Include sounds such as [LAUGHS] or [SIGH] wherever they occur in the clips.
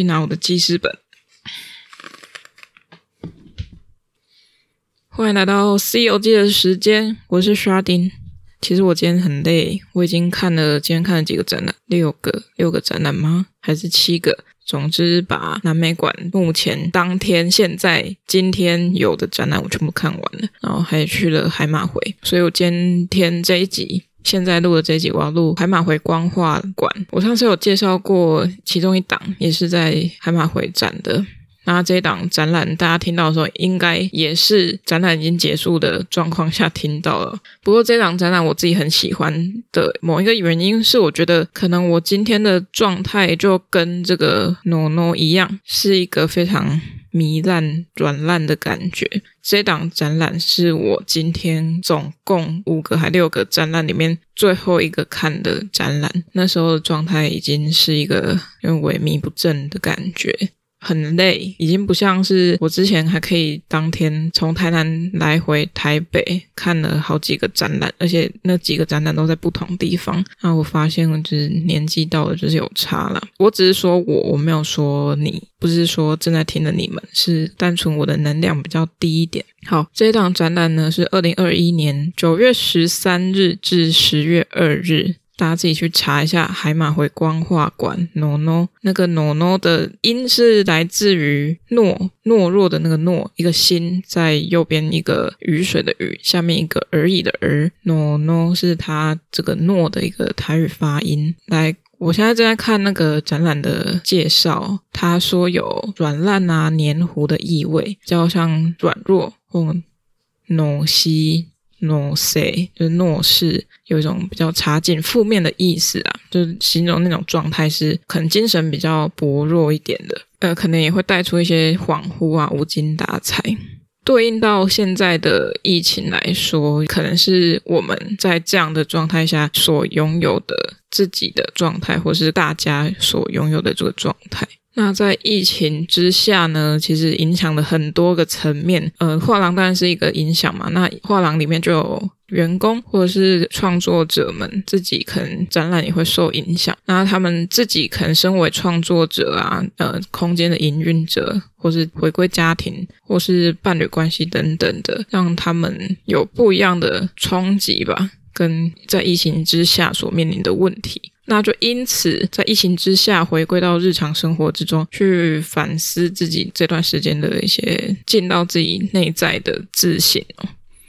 去拿我的记事本。欢迎来到《C 游记》的时间，我是刷丁。其实我今天很累，我已经看了今天看了几个展览，六个六个展览吗？还是七个？总之，把南美馆目前当天现在今天有的展览我全部看完了，然后还去了海马回。所以我今天这一集，现在录的这一集，我要录海马回光画馆。我上次有介绍过其中一档，也是在海马回展的。那这一档展览，大家听到的时候，应该也是展览已经结束的状况下听到了。不过这档展览我自己很喜欢的某一个原因是，我觉得可能我今天的状态就跟这个诺诺一样，是一个非常糜烂、软烂的感觉。这档展览是我今天总共五个还六个展览里面最后一个看的展览。那时候的状态已经是一个因为萎靡不振的感觉。很累，已经不像是我之前还可以当天从台南来回台北看了好几个展览，而且那几个展览都在不同地方。那我发现，就是年纪到了，就是有差了。我只是说我，我没有说你，不是说正在听的你们，是单纯我的能量比较低一点。好，这一档展览呢是二零二一年九月十三日至十月二日。大家自己去查一下海马回光画馆。诺诺那个 no no 的音是来自于懦懦弱的那个懦，一个心在右边，一个雨水的雨，下面一个而已的而。诺诺是他这个懦的一个台语发音。来，我现在正在看那个展览的介绍，他说有软烂啊、黏糊的意味，比较像软弱或懦西。诺谁就是诺是有一种比较差劲、负面的意思啊，就是形容那种状态是可能精神比较薄弱一点的，呃，可能也会带出一些恍惚啊、无精打采。对应到现在的疫情来说，可能是我们在这样的状态下所拥有的自己的状态，或是大家所拥有的这个状态。那在疫情之下呢，其实影响了很多个层面。呃，画廊当然是一个影响嘛。那画廊里面就有员工或者是创作者们自己可能展览也会受影响。那他们自己可能身为创作者啊，呃，空间的营运者，或是回归家庭，或是伴侣关系等等的，让他们有不一样的冲击吧，跟在疫情之下所面临的问题。那就因此，在疫情之下，回归到日常生活之中，去反思自己这段时间的一些进到自己内在的自省哦。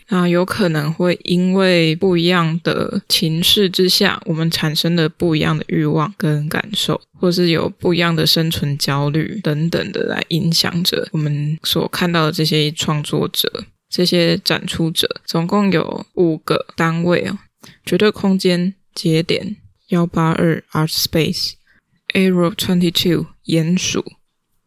那有可能会因为不一样的情势之下，我们产生了不一样的欲望跟感受，或是有不一样的生存焦虑等等的来影响着我们所看到的这些创作者、这些展出者。总共有五个单位哦，绝对空间节点。幺八二 Art Space，Arrow Twenty Two 鼹鼠，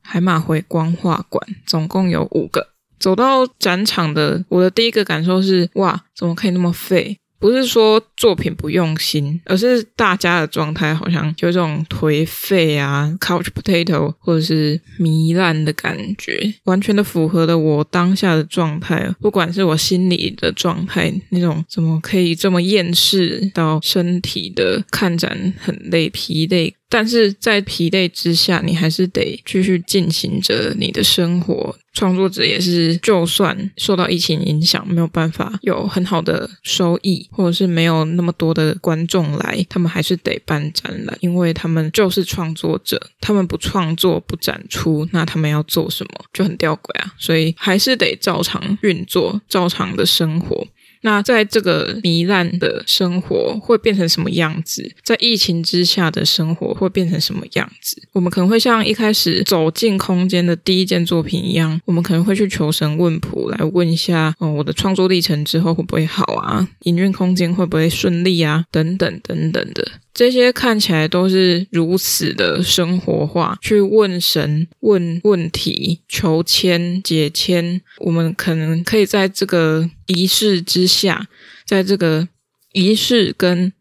海马回光画馆，总共有五个。走到展场的，我的第一个感受是：哇，怎么可以那么废？不是说作品不用心，而是大家的状态好像就这种颓废啊，couch potato，或者是糜烂的感觉，完全的符合了我当下的状态。不管是我心里的状态，那种怎么可以这么厌世，到身体的看展很累、疲累。但是在疲累之下，你还是得继续进行着你的生活。创作者也是，就算受到疫情影响，没有办法有很好的收益，或者是没有那么多的观众来，他们还是得办展览，因为他们就是创作者。他们不创作、不展出，那他们要做什么？就很吊诡啊！所以还是得照常运作，照常的生活。那在这个糜烂的生活会变成什么样子？在疫情之下的生活会变成什么样子？我们可能会像一开始走进空间的第一件作品一样，我们可能会去求神问卜，来问一下，哦，我的创作历程之后会不会好啊？营运空间会不会顺利啊？等等等等的。这些看起来都是如此的生活化，去问神、问问题、求签、解签。我们可能可以在这个仪式之下，在这个仪式跟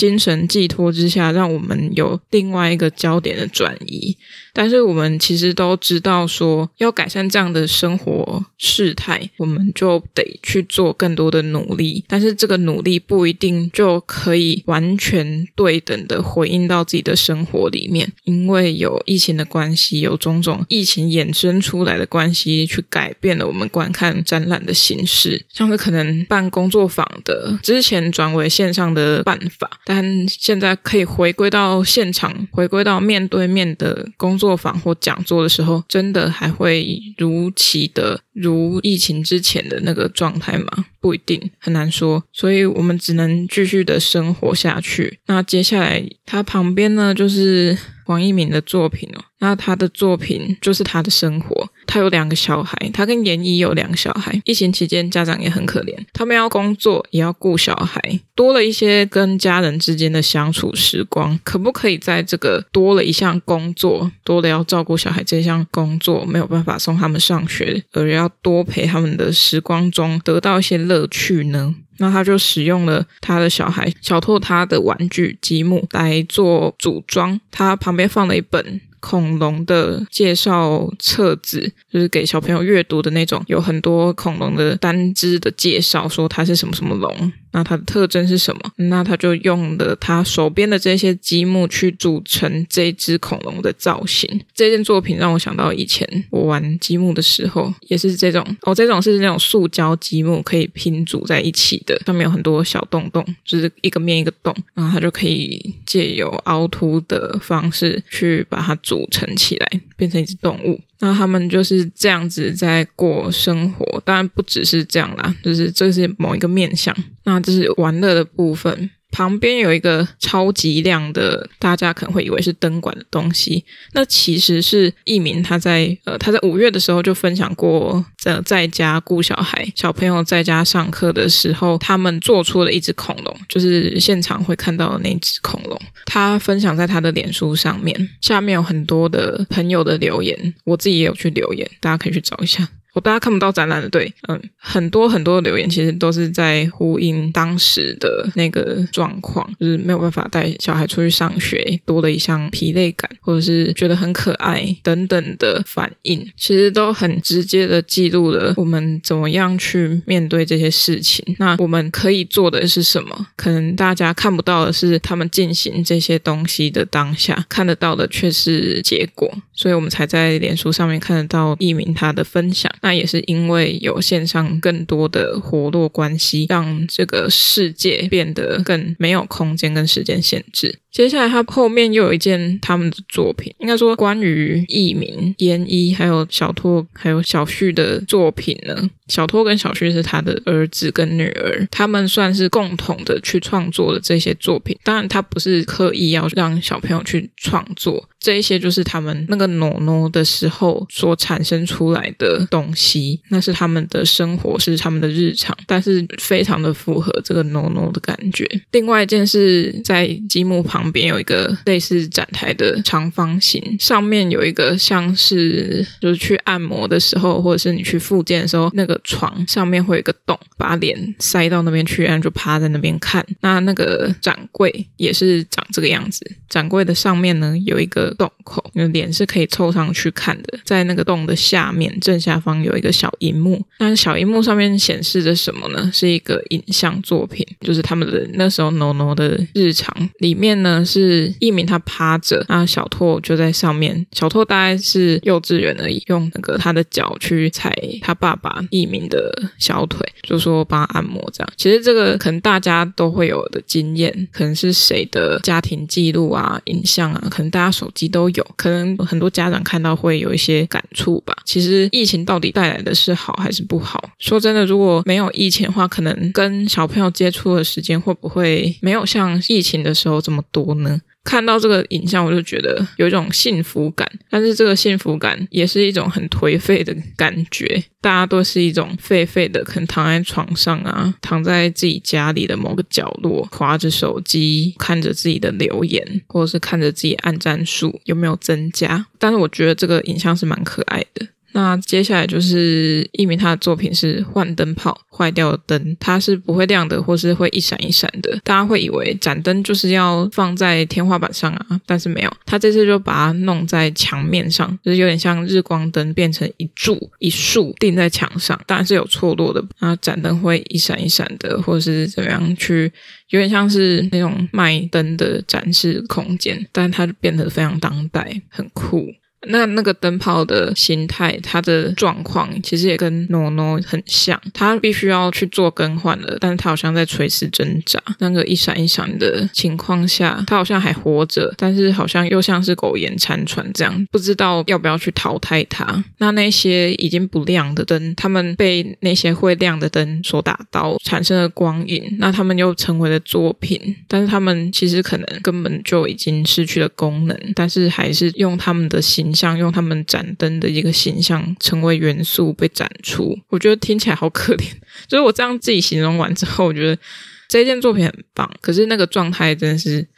精神寄托之下，让我们有另外一个焦点的转移。但是我们其实都知道，说要改善这样的生活事态，我们就得去做更多的努力。但是这个努力不一定就可以完全对等的回应到自己的生活里面，因为有疫情的关系，有种种疫情衍生出来的关系，去改变了我们观看展览的形式。像是可能办工作坊的，之前转为线上的办法，但现在可以回归到现场，回归到面对面的工作坊或讲座的时候，真的还会如期的如疫情之前的那个状态吗？不一定，很难说。所以我们只能继续的生活下去。那接下来，它旁边呢，就是。黄一鸣的作品哦，那他的作品就是他的生活。他有两个小孩，他跟严一有两个小孩。疫情期间，家长也很可怜，他们要工作，也要顾小孩，多了一些跟家人之间的相处时光。可不可以在这个多了一项工作，多了要照顾小孩这项工作没有办法送他们上学，而要多陪他们的时光中得到一些乐趣呢？那他就使用了他的小孩小拓他的玩具积木来做组装，他旁边放了一本恐龙的介绍册子，就是给小朋友阅读的那种，有很多恐龙的单只的介绍，说它是什么什么龙。那它的特征是什么？那他就用了他手边的这些积木去组成这只恐龙的造型。这件作品让我想到以前我玩积木的时候，也是这种哦，这种是那种塑胶积木，可以拼组在一起的，上面有很多小洞洞，就是一个面一个洞，然后它就可以借由凹凸的方式去把它组成起来，变成一只动物。那他们就是这样子在过生活，当然不只是这样啦，就是这是某一个面向。那这是玩乐的部分。旁边有一个超级亮的，大家可能会以为是灯管的东西，那其实是义民他在呃他在五月的时候就分享过，呃在家顾小孩，小朋友在家上课的时候，他们做出了一只恐龙，就是现场会看到的那只恐龙。他分享在他的脸书上面，下面有很多的朋友的留言，我自己也有去留言，大家可以去找一下。我大家看不到展览的，对，嗯，很多很多留言其实都是在呼应当时的那个状况，就是没有办法带小孩出去上学，多了一项疲累感，或者是觉得很可爱等等的反应，其实都很直接的记录了我们怎么样去面对这些事情。那我们可以做的是什么？可能大家看不到的是他们进行这些东西的当下，看得到的却是结果，所以我们才在脸书上面看得到艺名他的分享。那也是因为有线上更多的活络关系，让这个世界变得更没有空间跟时间限制。接下来，他后面又有一件他们的作品，应该说关于义民、研一还有小拓还有小旭的作品呢。小拓跟小旭是他的儿子跟女儿，他们算是共同的去创作的这些作品。当然，他不是刻意要让小朋友去创作，这一些就是他们那个诺诺的时候所产生出来的东西，那是他们的生活，是他们的日常，但是非常的符合这个诺诺的感觉。另外一件是在积木旁。旁边有一个类似展台的长方形，上面有一个像是就是去按摩的时候，或者是你去复健的时候，那个床上面会有个洞，把脸塞到那边去，然后就趴在那边看。那那个展柜也是长这个样子，展柜的上面呢有一个洞口，你的脸是可以凑上去看的。在那个洞的下面正下方有一个小荧幕，那小荧幕上面显示着什么呢？是一个影像作品，就是他们的那时候 NONO 的日常里面呢。呢是义民他趴着，那小拓就在上面。小拓大概是幼稚园而已，用那个他的脚去踩他爸爸义民的小腿，就说帮他按摩这样。其实这个可能大家都会有的经验，可能是谁的家庭记录啊、影像啊，可能大家手机都有，可能很多家长看到会有一些感触吧。其实疫情到底带来的是好还是不好？说真的，如果没有疫情的话，可能跟小朋友接触的时间会不会没有像疫情的时候这么多？多呢？看到这个影像，我就觉得有一种幸福感，但是这个幸福感也是一种很颓废的感觉。大家都是一种废废的，可能躺在床上啊，躺在自己家里的某个角落，划着手机，看着自己的留言，或者是看着自己按赞数有没有增加。但是我觉得这个影像是蛮可爱的。那接下来就是一鸣他的作品是换灯泡，坏掉的灯它是不会亮的，或是会一闪一闪的。大家会以为展灯就是要放在天花板上啊，但是没有，他这次就把它弄在墙面上，就是有点像日光灯变成一柱一束钉在墙上，当然是有错落的。然后展灯会一闪一闪的，或是怎么样去，有点像是那种卖灯的展示空间，但它变得非常当代，很酷。那那个灯泡的形态，它的状况其实也跟诺诺很像，它必须要去做更换了，但是它好像在垂死挣扎。那个一闪一闪的情况下，它好像还活着，但是好像又像是苟延残喘这样，不知道要不要去淘汰它。那那些已经不亮的灯，它们被那些会亮的灯所打到，产生了光影，那它们又成为了作品，但是它们其实可能根本就已经失去了功能，但是还是用它们的心像。用他们盏灯的一个形象成为元素被展出，我觉得听起来好可怜。就是我这样自己形容完之后，我觉得这件作品很棒，可是那个状态真的是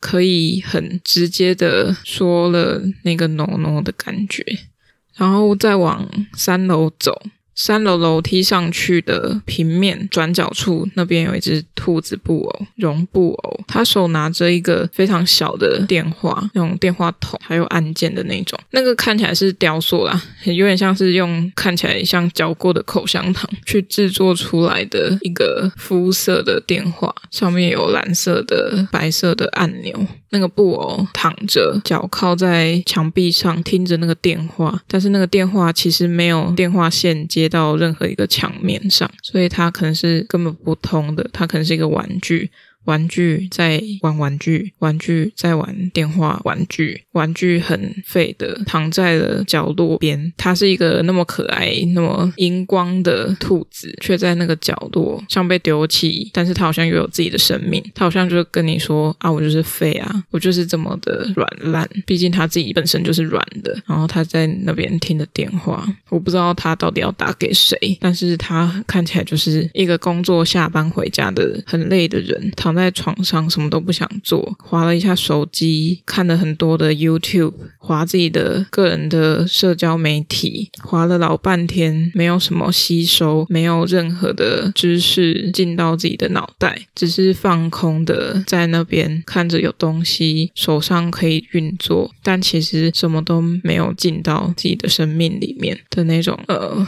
可以很直接的说了那个 NONO 的感觉，然后再往三楼走。三楼楼梯上去的平面转角处，那边有一只兔子布偶，绒布偶，他手拿着一个非常小的电话，那种电话筒，还有按键的那种，那个看起来是雕塑啦，有点像是用看起来像嚼过的口香糖去制作出来的一个肤色的电话，上面有蓝色的、白色的按钮。那个布偶躺着，脚靠在墙壁上，听着那个电话，但是那个电话其实没有电话线接到任何一个墙面上，所以它可能是根本不通的，它可能是一个玩具。玩具在玩玩具，玩具在玩电话，玩具玩具很废的躺在了角落边。它是一个那么可爱、那么荧光的兔子，却在那个角落像被丢弃。但是它好像又有自己的生命，它好像就跟你说：“啊，我就是废啊，我就是这么的软烂。”毕竟它自己本身就是软的。然后它在那边听的电话，我不知道它到底要打给谁，但是它看起来就是一个工作下班回家的很累的人，躺在床上什么都不想做，滑了一下手机，看了很多的 YouTube，滑自己的个人的社交媒体，滑了老半天，没有什么吸收，没有任何的知识进到自己的脑袋，只是放空的在那边看着有东西手上可以运作，但其实什么都没有进到自己的生命里面的那种，呃，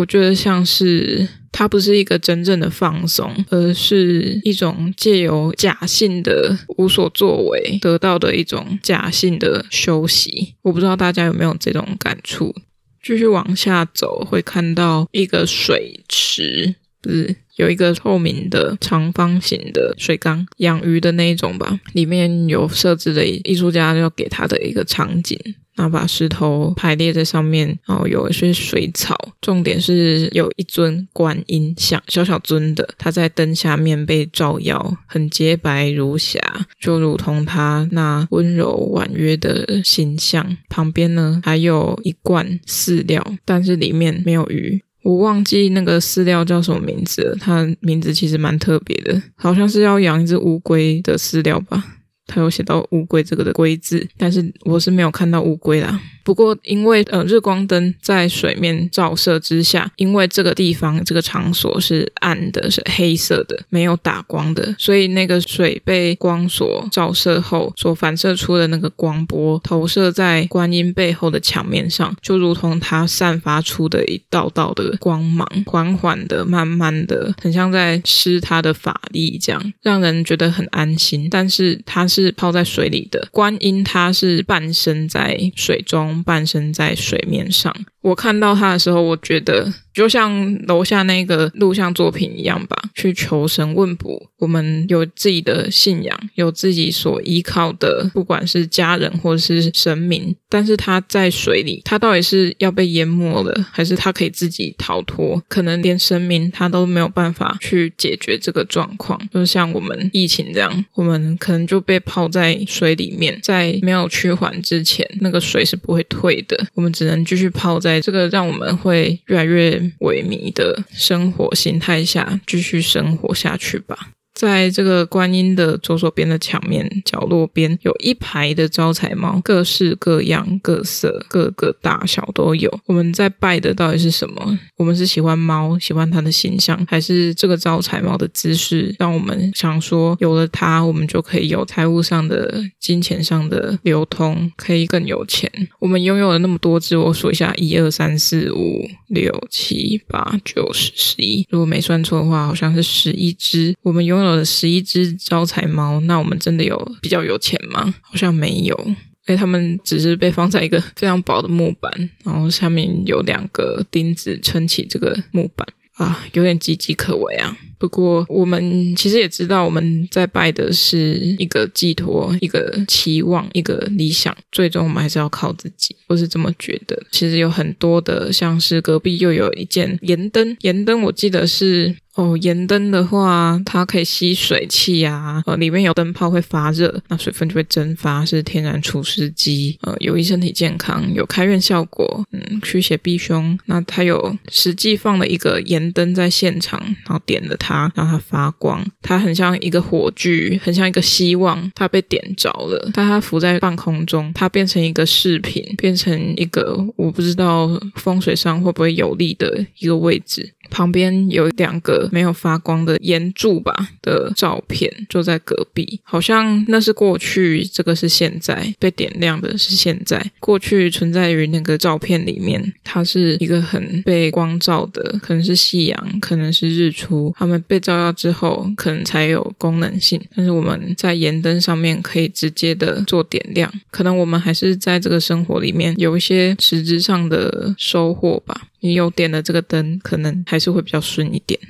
我觉得像是。它不是一个真正的放松，而是一种借由假性的无所作为得到的一种假性的休息。我不知道大家有没有这种感触。继续往下走，会看到一个水池，是有一个透明的长方形的水缸，养鱼的那一种吧？里面有设置的艺术家要给他的一个场景。然后把石头排列在上面，然后有一些水草。重点是有一尊观音像，小小尊的，它在灯下面被照耀，很洁白如霞，就如同它那温柔婉约的形象。旁边呢，还有一罐饲料，但是里面没有鱼。我忘记那个饲料叫什么名字了，它名字其实蛮特别的，好像是要养一只乌龟的饲料吧。它有写到乌龟这个的龟字，但是我是没有看到乌龟啦。不过，因为呃日光灯在水面照射之下，因为这个地方这个场所是暗的，是黑色的，没有打光的，所以那个水被光所照射后，所反射出的那个光波投射在观音背后的墙面上，就如同它散发出的一道道的光芒，缓缓的、慢慢的，很像在施它的法力这样，让人觉得很安心。但是它是泡在水里的观音，它是半身在水中。半身在水面上，我看到他的时候，我觉得。就像楼下那个录像作品一样吧，去求神问卜。我们有自己的信仰，有自己所依靠的，不管是家人或者是神明。但是他在水里，他到底是要被淹没了，还是他可以自己逃脱？可能连神明他都没有办法去解决这个状况。就像我们疫情这样，我们可能就被泡在水里面，在没有趋缓之前，那个水是不会退的。我们只能继续泡在这个让我们会越来越。萎靡的生活形态下，继续生活下去吧。在这个观音的左手边的墙面角落边，有一排的招财猫，各式各样、各色、各个大小都有。我们在拜的到底是什么？我们是喜欢猫，喜欢它的形象，还是这个招财猫的姿势让我们想说，有了它，我们就可以有财务上的、金钱上的流通，可以更有钱？我们拥有了那么多只，我数一下，一二三四五六七八九十十一，如果没算错的话，好像是十一只。我们拥有了十一只招财猫，那我们真的有比较有钱吗？好像没有，因为他们只是被放在一个 [LAUGHS] 非常薄的木板，然后下面有两个钉子撑起这个木板啊，有点岌岌可危啊。不过，我们其实也知道，我们在拜的是一个寄托、一个期望、一个理想。最终，我们还是要靠自己，我是这么觉得。其实有很多的，像是隔壁又有一件盐灯，盐灯我记得是。哦，盐灯的话，它可以吸水汽啊，呃，里面有灯泡会发热，那水分就会蒸发，是天然除湿机，呃，有益身体健康，有开运效果，嗯，驱邪避凶。那它有实际放了一个盐灯在现场，然后点了它，让它发光，它很像一个火炬，很像一个希望，它被点着了，但它浮在半空中，它变成一个饰品，变成一个我不知道风水上会不会有利的一个位置。旁边有两个没有发光的盐柱吧的照片，就在隔壁，好像那是过去，这个是现在被点亮的是现在。过去存在于那个照片里面，它是一个很被光照的，可能是夕阳，可能是日出，它们被照耀之后，可能才有功能性。但是我们在盐灯上面可以直接的做点亮，可能我们还是在这个生活里面有一些实质上的收获吧。你有点了这个灯，可能还是会比较顺一点。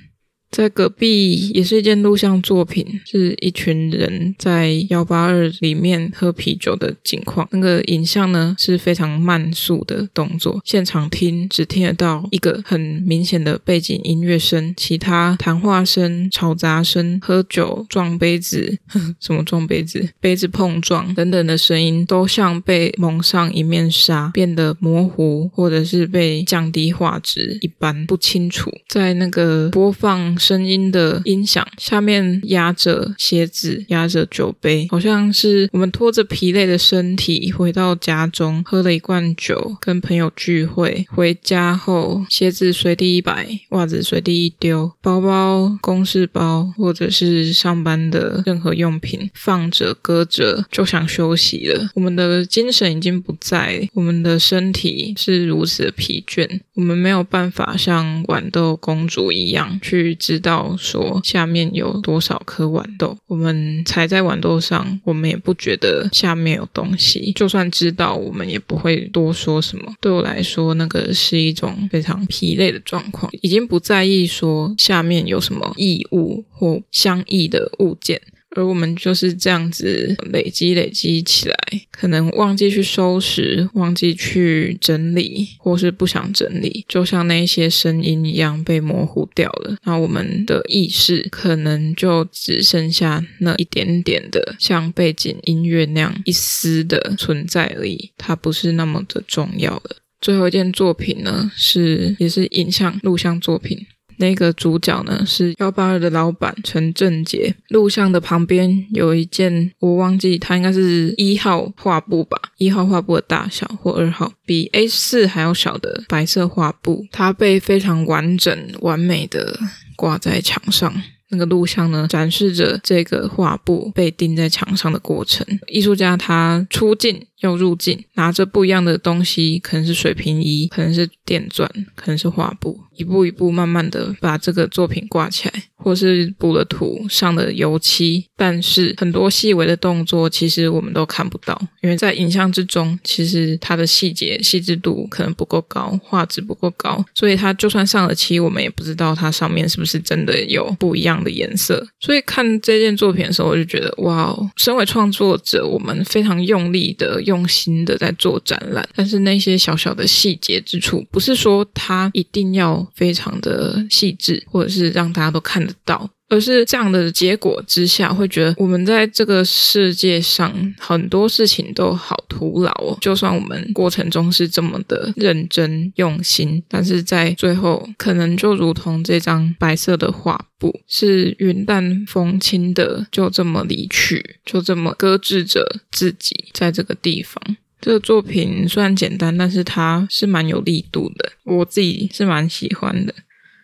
在隔壁也是一件录像作品，是一群人在幺八二里面喝啤酒的景况。那个影像呢是非常慢速的动作，现场听只听得到一个很明显的背景音乐声，其他谈话声、嘈杂声、喝酒撞杯子、呵呵什么撞杯子、杯子碰撞等等的声音，都像被蒙上一面纱，变得模糊，或者是被降低画质一般不清楚。在那个播放。声音的音响下面压着鞋子，压着酒杯，好像是我们拖着疲累的身体回到家中，喝了一罐酒，跟朋友聚会。回家后，鞋子随地一摆，袜子随地一丢，包包、公事包或者是上班的任何用品放着搁着，就想休息了。我们的精神已经不在，我们的身体是如此的疲倦，我们没有办法像豌豆公主一样去。知道说下面有多少颗豌豆，我们踩在豌豆上，我们也不觉得下面有东西。就算知道，我们也不会多说什么。对我来说，那个是一种非常疲累的状况，已经不在意说下面有什么异物或相异的物件。而我们就是这样子累积累积起来，可能忘记去收拾，忘记去整理，或是不想整理，就像那些声音一样被模糊掉了。那我们的意识可能就只剩下那一点点的，像背景音乐那样一丝的存在而已，它不是那么的重要了。最后一件作品呢，是也是影像录像作品。那个主角呢是幺八二的老板陈正杰。录像的旁边有一件，我忘记它应该是一号画布吧，一号画布的大小或二号，比 A 四还要小的白色画布，它被非常完整完美的挂在墙上。那个录像呢，展示着这个画布被钉在墙上的过程。艺术家他出镜要入镜，拿着不一样的东西，可能是水平仪，可能是电钻，可能是画布，一步一步慢慢的把这个作品挂起来。或是补了土，上了油漆，但是很多细微的动作其实我们都看不到，因为在影像之中，其实它的细节细致度可能不够高，画质不够高，所以它就算上了漆，我们也不知道它上面是不是真的有不一样的颜色。所以看这件作品的时候，我就觉得哇哦，身为创作者，我们非常用力的、用心的在做展览，但是那些小小的细节之处，不是说它一定要非常的细致，或者是让大家都看得。到，而是这样的结果之下，会觉得我们在这个世界上很多事情都好徒劳哦。就算我们过程中是这么的认真用心，但是在最后，可能就如同这张白色的画布，是云淡风轻的，就这么离去，就这么搁置着自己在这个地方。这个作品虽然简单，但是它是蛮有力度的，我自己是蛮喜欢的。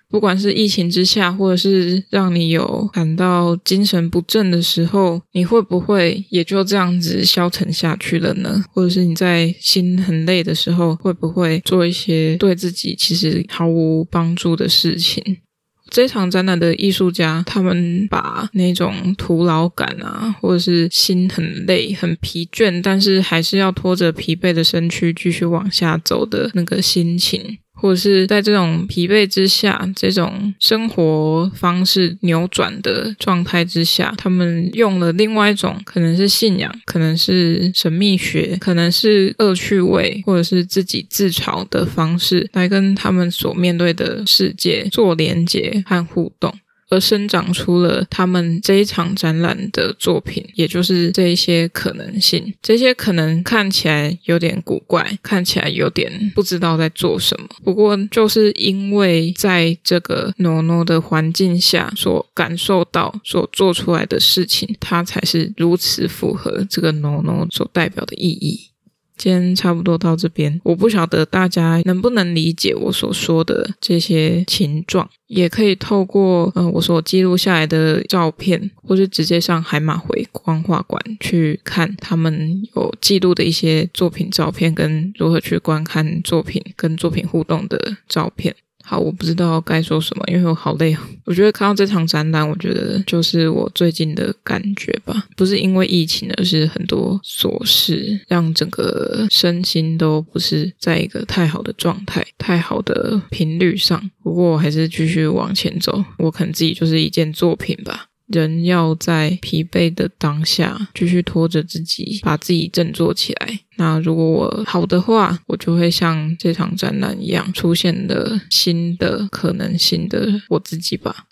不管是疫情之下，或者是让你有感到精神不振的时候，你会不会也就这样子消沉下去了呢？或者是你在心很累的时候，会不会做一些对自己其实毫无帮助的事情？这场展览的艺术家，他们把那种徒劳感啊，或者是心很累、很疲倦，但是还是要拖着疲惫的身躯继续往下走的那个心情。或者是在这种疲惫之下，这种生活方式扭转的状态之下，他们用了另外一种，可能是信仰，可能是神秘学，可能是恶趣味，或者是自己自嘲的方式，来跟他们所面对的世界做连接和互动。而生长出了他们这一场展览的作品，也就是这一些可能性。这些可能看起来有点古怪，看起来有点不知道在做什么。不过，就是因为在这个 NONO 的环境下所感受到、所做出来的事情，它才是如此符合这个 NONO 所代表的意义。今天差不多到这边，我不晓得大家能不能理解我所说的这些情状，也可以透过呃我所记录下来的照片，或是直接上海马回光画馆去看他们有记录的一些作品照片，跟如何去观看作品跟作品互动的照片。好，我不知道该说什么，因为我好累。[LAUGHS] 我觉得看到这场展览，我觉得就是我最近的感觉吧，不是因为疫情，而是很多琐事让整个身心都不是在一个太好的状态、太好的频率上。不过我还是继续往前走，我可能自己就是一件作品吧。人要在疲惫的当下继续拖着自己，把自己振作起来。那如果我好的话，我就会像这场展览一样，出现了新的可能性的我自己吧。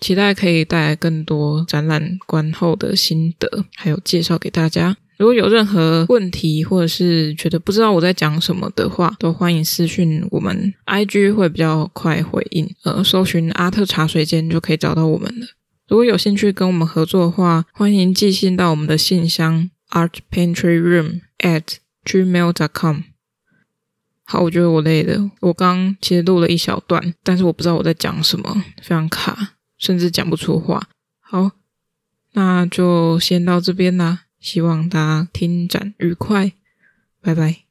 期待可以带来更多展览观后的心得，还有介绍给大家。如果有任何问题，或者是觉得不知道我在讲什么的话，都欢迎私讯我们，IG 会比较快回应。呃，搜寻阿特茶水间就可以找到我们了。如果有兴趣跟我们合作的话，欢迎寄信到我们的信箱 art pantry room at gmail dot com。好，我觉得我累了。我刚其实录了一小段，但是我不知道我在讲什么，非常卡，甚至讲不出话。好，那就先到这边啦。希望大家听展愉快，拜拜。